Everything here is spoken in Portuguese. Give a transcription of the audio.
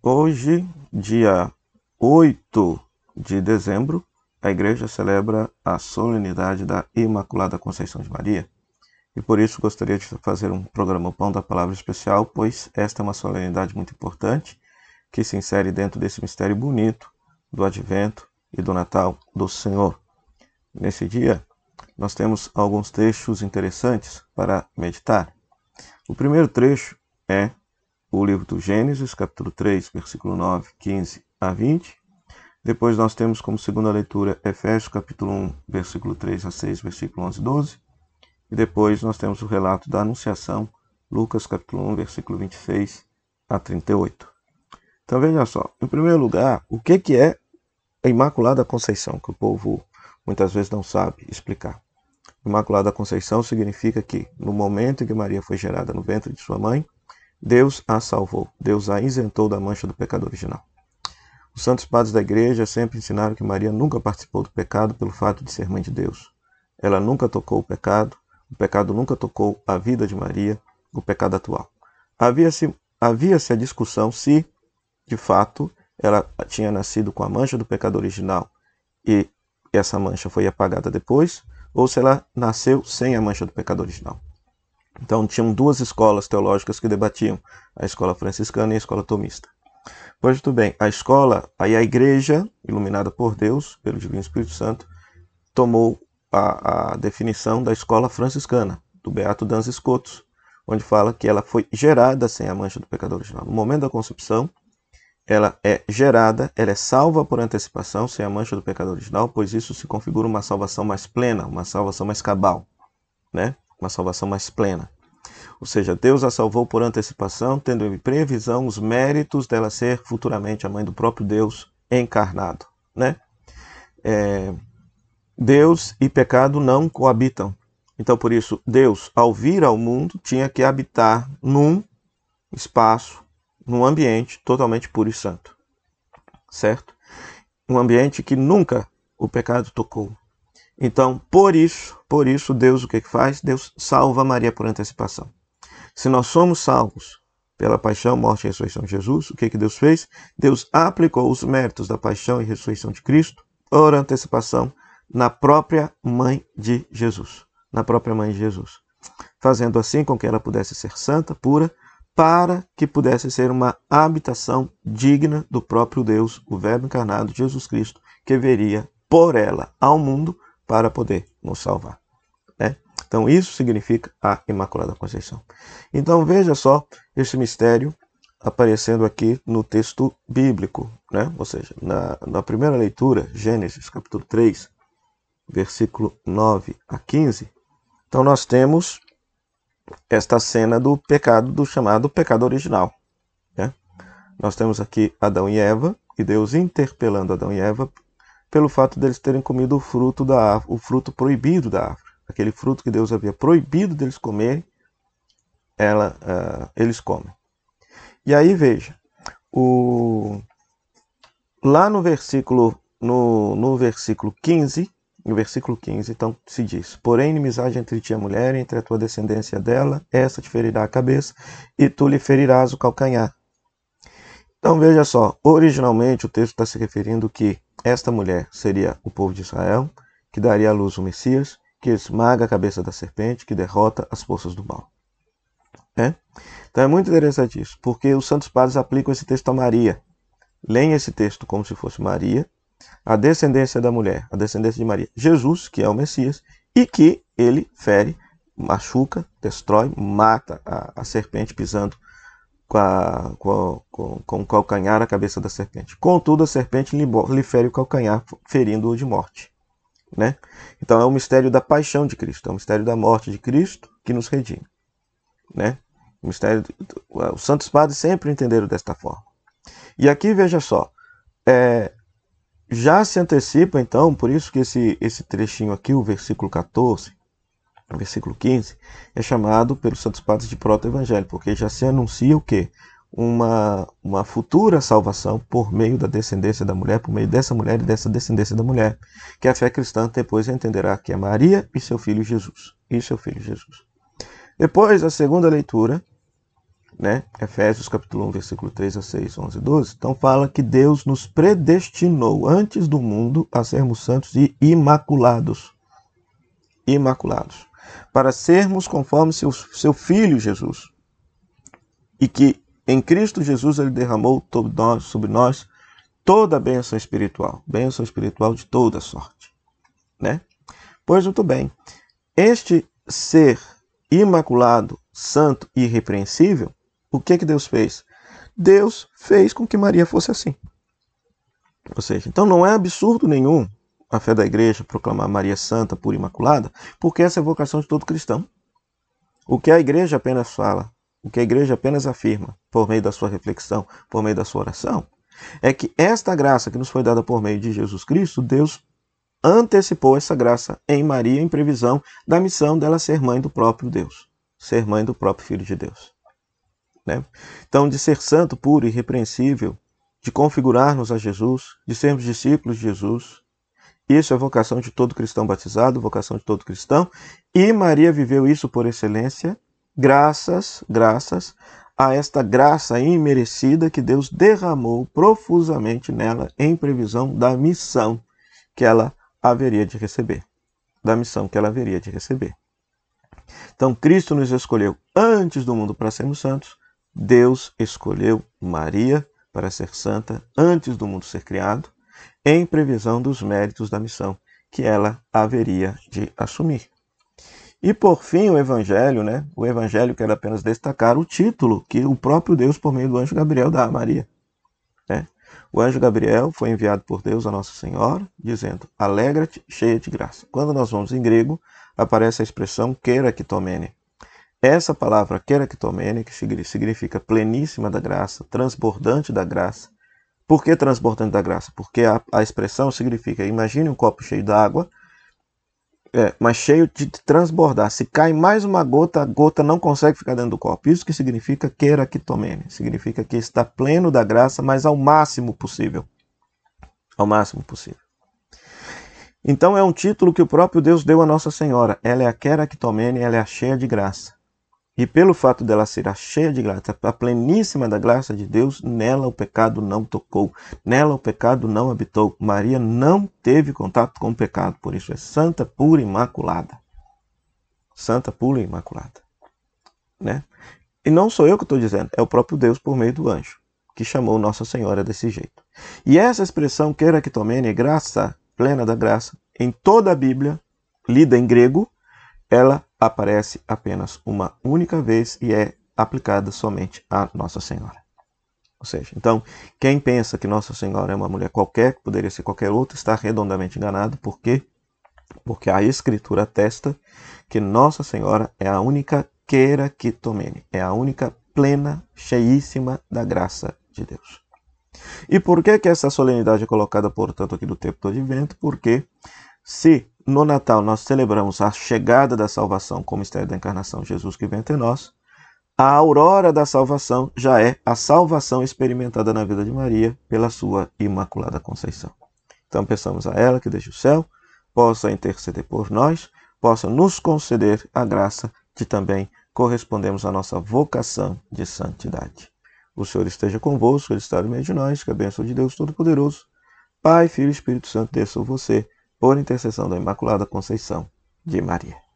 Hoje, dia 8 de dezembro, a igreja celebra a solenidade da Imaculada Conceição de Maria. E por isso gostaria de fazer um programa Pão da Palavra especial, pois esta é uma solenidade muito importante que se insere dentro desse mistério bonito do Advento e do Natal do Senhor. Nesse dia, nós temos alguns trechos interessantes para meditar. O primeiro trecho é o livro do Gênesis, capítulo 3, versículo 9, 15 a 20. Depois nós temos como segunda leitura Efésios, capítulo 1, versículo 3 a 6, versículo 11 e 12. E depois nós temos o relato da Anunciação, Lucas, capítulo 1, versículo 26 a 38. Então veja só, em primeiro lugar, o que, que é a Imaculada Conceição, que o povo muitas vezes não sabe explicar. Imaculada Conceição significa que, no momento em que Maria foi gerada no ventre de sua mãe, Deus a salvou, Deus a isentou da mancha do pecado original. Os santos padres da igreja sempre ensinaram que Maria nunca participou do pecado pelo fato de ser mãe de Deus. Ela nunca tocou o pecado, o pecado nunca tocou a vida de Maria, o pecado atual. Havia-se havia a discussão se, de fato, ela tinha nascido com a mancha do pecado original e essa mancha foi apagada depois, ou se ela nasceu sem a mancha do pecado original. Então tinham duas escolas teológicas que debatiam, a escola franciscana e a escola tomista. Pois muito bem, a escola, aí a igreja, iluminada por Deus, pelo Divino Espírito Santo, tomou a, a definição da escola franciscana, do Beato Dans Scotus, onde fala que ela foi gerada sem a mancha do pecado original. No momento da concepção, ela é gerada, ela é salva por antecipação sem a mancha do pecado original, pois isso se configura uma salvação mais plena, uma salvação mais cabal, né? Uma salvação mais plena. Ou seja, Deus a salvou por antecipação, tendo em previsão os méritos dela ser futuramente a mãe do próprio Deus encarnado. Né? É, Deus e pecado não coabitam. Então, por isso, Deus, ao vir ao mundo, tinha que habitar num espaço, num ambiente totalmente puro e santo. Certo? Um ambiente que nunca o pecado tocou. Então, por isso, por isso, Deus o que faz? Deus salva Maria por antecipação. Se nós somos salvos pela paixão, morte e ressurreição de Jesus, o que, que Deus fez? Deus aplicou os méritos da paixão e ressurreição de Cristo por antecipação na própria mãe de Jesus. Na própria mãe de Jesus. Fazendo assim com que ela pudesse ser santa, pura, para que pudesse ser uma habitação digna do próprio Deus, o Verbo encarnado, Jesus Cristo, que veria por ela ao mundo para poder nos salvar. Né? Então, isso significa a Imaculada Conceição. Então, veja só esse mistério aparecendo aqui no texto bíblico, né? ou seja, na, na primeira leitura, Gênesis capítulo 3, versículo 9 a 15. Então, nós temos esta cena do pecado, do chamado pecado original. Né? Nós temos aqui Adão e Eva, e Deus interpelando Adão e Eva pelo fato deles terem comido o fruto da o fruto proibido da árvore, aquele fruto que Deus havia proibido deles comerem, ela, uh, eles comem. E aí veja, o, lá no versículo no, no versículo 15, no versículo 15, então se diz: Porém, inimizade entre ti e a mulher, entre a tua descendência dela, essa te ferirá a cabeça, e tu lhe ferirás o calcanhar. Então veja só, originalmente o texto está se referindo que esta mulher seria o povo de Israel, que daria à luz o Messias, que esmaga a cabeça da serpente, que derrota as forças do mal. É? Então é muito interessante isso, porque os santos padres aplicam esse texto a Maria. Leem esse texto como se fosse Maria, a descendência da mulher, a descendência de Maria, Jesus, que é o Messias, e que ele fere, machuca, destrói, mata a, a serpente pisando com, a, com, com, com, o calcanhar a cabeça da serpente. Contudo, a serpente lhe, lhe fere o calcanhar, ferindo-o de morte. Né? Então é o mistério da paixão de Cristo, é o mistério da morte de Cristo que nos redime. Né? O mistério, os santos padres sempre entenderam desta forma. E aqui veja só, é, já se antecipa então, por isso que esse, esse trechinho aqui, o versículo 14, versículo 15, é chamado pelos santos padres de proto-evangelho, porque já se anuncia o quê? Uma, uma futura salvação por meio da descendência da mulher, por meio dessa mulher e dessa descendência da mulher, que a fé cristã depois entenderá que é Maria e seu filho Jesus. E seu filho Jesus. Depois, a segunda leitura, né? Efésios capítulo 1, versículo 3 a 6, 11 e 12. Então fala que Deus nos predestinou antes do mundo a sermos santos e imaculados. Imaculados. Para sermos conforme seu, seu Filho Jesus. E que em Cristo Jesus ele derramou nós, sobre nós toda a bênção espiritual. Bênção espiritual de toda sorte. Né? Pois muito bem. Este ser imaculado, santo e irrepreensível o que, que Deus fez? Deus fez com que Maria fosse assim. Ou seja, então não é absurdo nenhum a fé da igreja proclamar Maria Santa, pura imaculada, porque essa é a vocação de todo cristão. O que a igreja apenas fala, o que a igreja apenas afirma, por meio da sua reflexão, por meio da sua oração, é que esta graça que nos foi dada por meio de Jesus Cristo, Deus antecipou essa graça em Maria em previsão da missão dela ser mãe do próprio Deus, ser mãe do próprio Filho de Deus. Né? Então, de ser santo, puro e irrepreensível, de configurar-nos a Jesus, de sermos discípulos de Jesus. Isso é vocação de todo cristão batizado, vocação de todo cristão. E Maria viveu isso por excelência, graças, graças a esta graça imerecida que Deus derramou profusamente nela em previsão da missão que ela haveria de receber. Da missão que ela haveria de receber. Então, Cristo nos escolheu antes do mundo para sermos santos, Deus escolheu Maria para ser santa antes do mundo ser criado, em previsão dos méritos da missão que ela haveria de assumir. E por fim, o evangelho, né? O evangelho quer apenas destacar o título que o próprio Deus, por meio do anjo Gabriel, dá a Maria. Né? O anjo Gabriel foi enviado por Deus a Nossa Senhora, dizendo: Alegra-te, cheia de graça. Quando nós vamos em grego, aparece a expressão queira que tomene, essa palavra keraktomene, que significa pleníssima da graça, transbordante da graça. Por que transbordante da graça? Porque a, a expressão significa, imagine um copo cheio d'água, é, mas cheio de transbordar. Se cai mais uma gota, a gota não consegue ficar dentro do copo. Isso que significa keraktomene. Significa que está pleno da graça, mas ao máximo possível. Ao máximo possível. Então é um título que o próprio Deus deu a Nossa Senhora. Ela é a keraktomene, ela é a cheia de graça. E pelo fato dela ser a cheia de graça, a pleníssima da graça de Deus, nela o pecado não tocou, nela o pecado não habitou. Maria não teve contato com o pecado, por isso é santa, pura e imaculada. Santa, pura e imaculada. Né? E não sou eu que estou dizendo, é o próprio Deus por meio do anjo, que chamou Nossa Senhora desse jeito. E essa expressão, queira que tomene, graça, plena da graça, em toda a Bíblia, lida em grego, ela aparece apenas uma única vez e é aplicada somente a Nossa Senhora. Ou seja, então, quem pensa que Nossa Senhora é uma mulher qualquer, que poderia ser qualquer outra, está redondamente enganado. Por quê? Porque a Escritura atesta que Nossa Senhora é a única queira que tomene, é a única plena, cheíssima da graça de Deus. E por que, que essa solenidade é colocada, portanto, aqui do tempo do advento? Porque se no Natal nós celebramos a chegada da salvação como mistério da encarnação, Jesus que vem entre nós, a aurora da salvação já é a salvação experimentada na vida de Maria pela sua imaculada conceição. Então peçamos a ela que desde o céu possa interceder por nós, possa nos conceder a graça de também correspondermos à nossa vocação de santidade. O Senhor esteja convosco, Ele está no meio de nós, que a bênção de Deus Todo-Poderoso, Pai, Filho e Espírito Santo desça você por intercessão da Imaculada Conceição de Maria.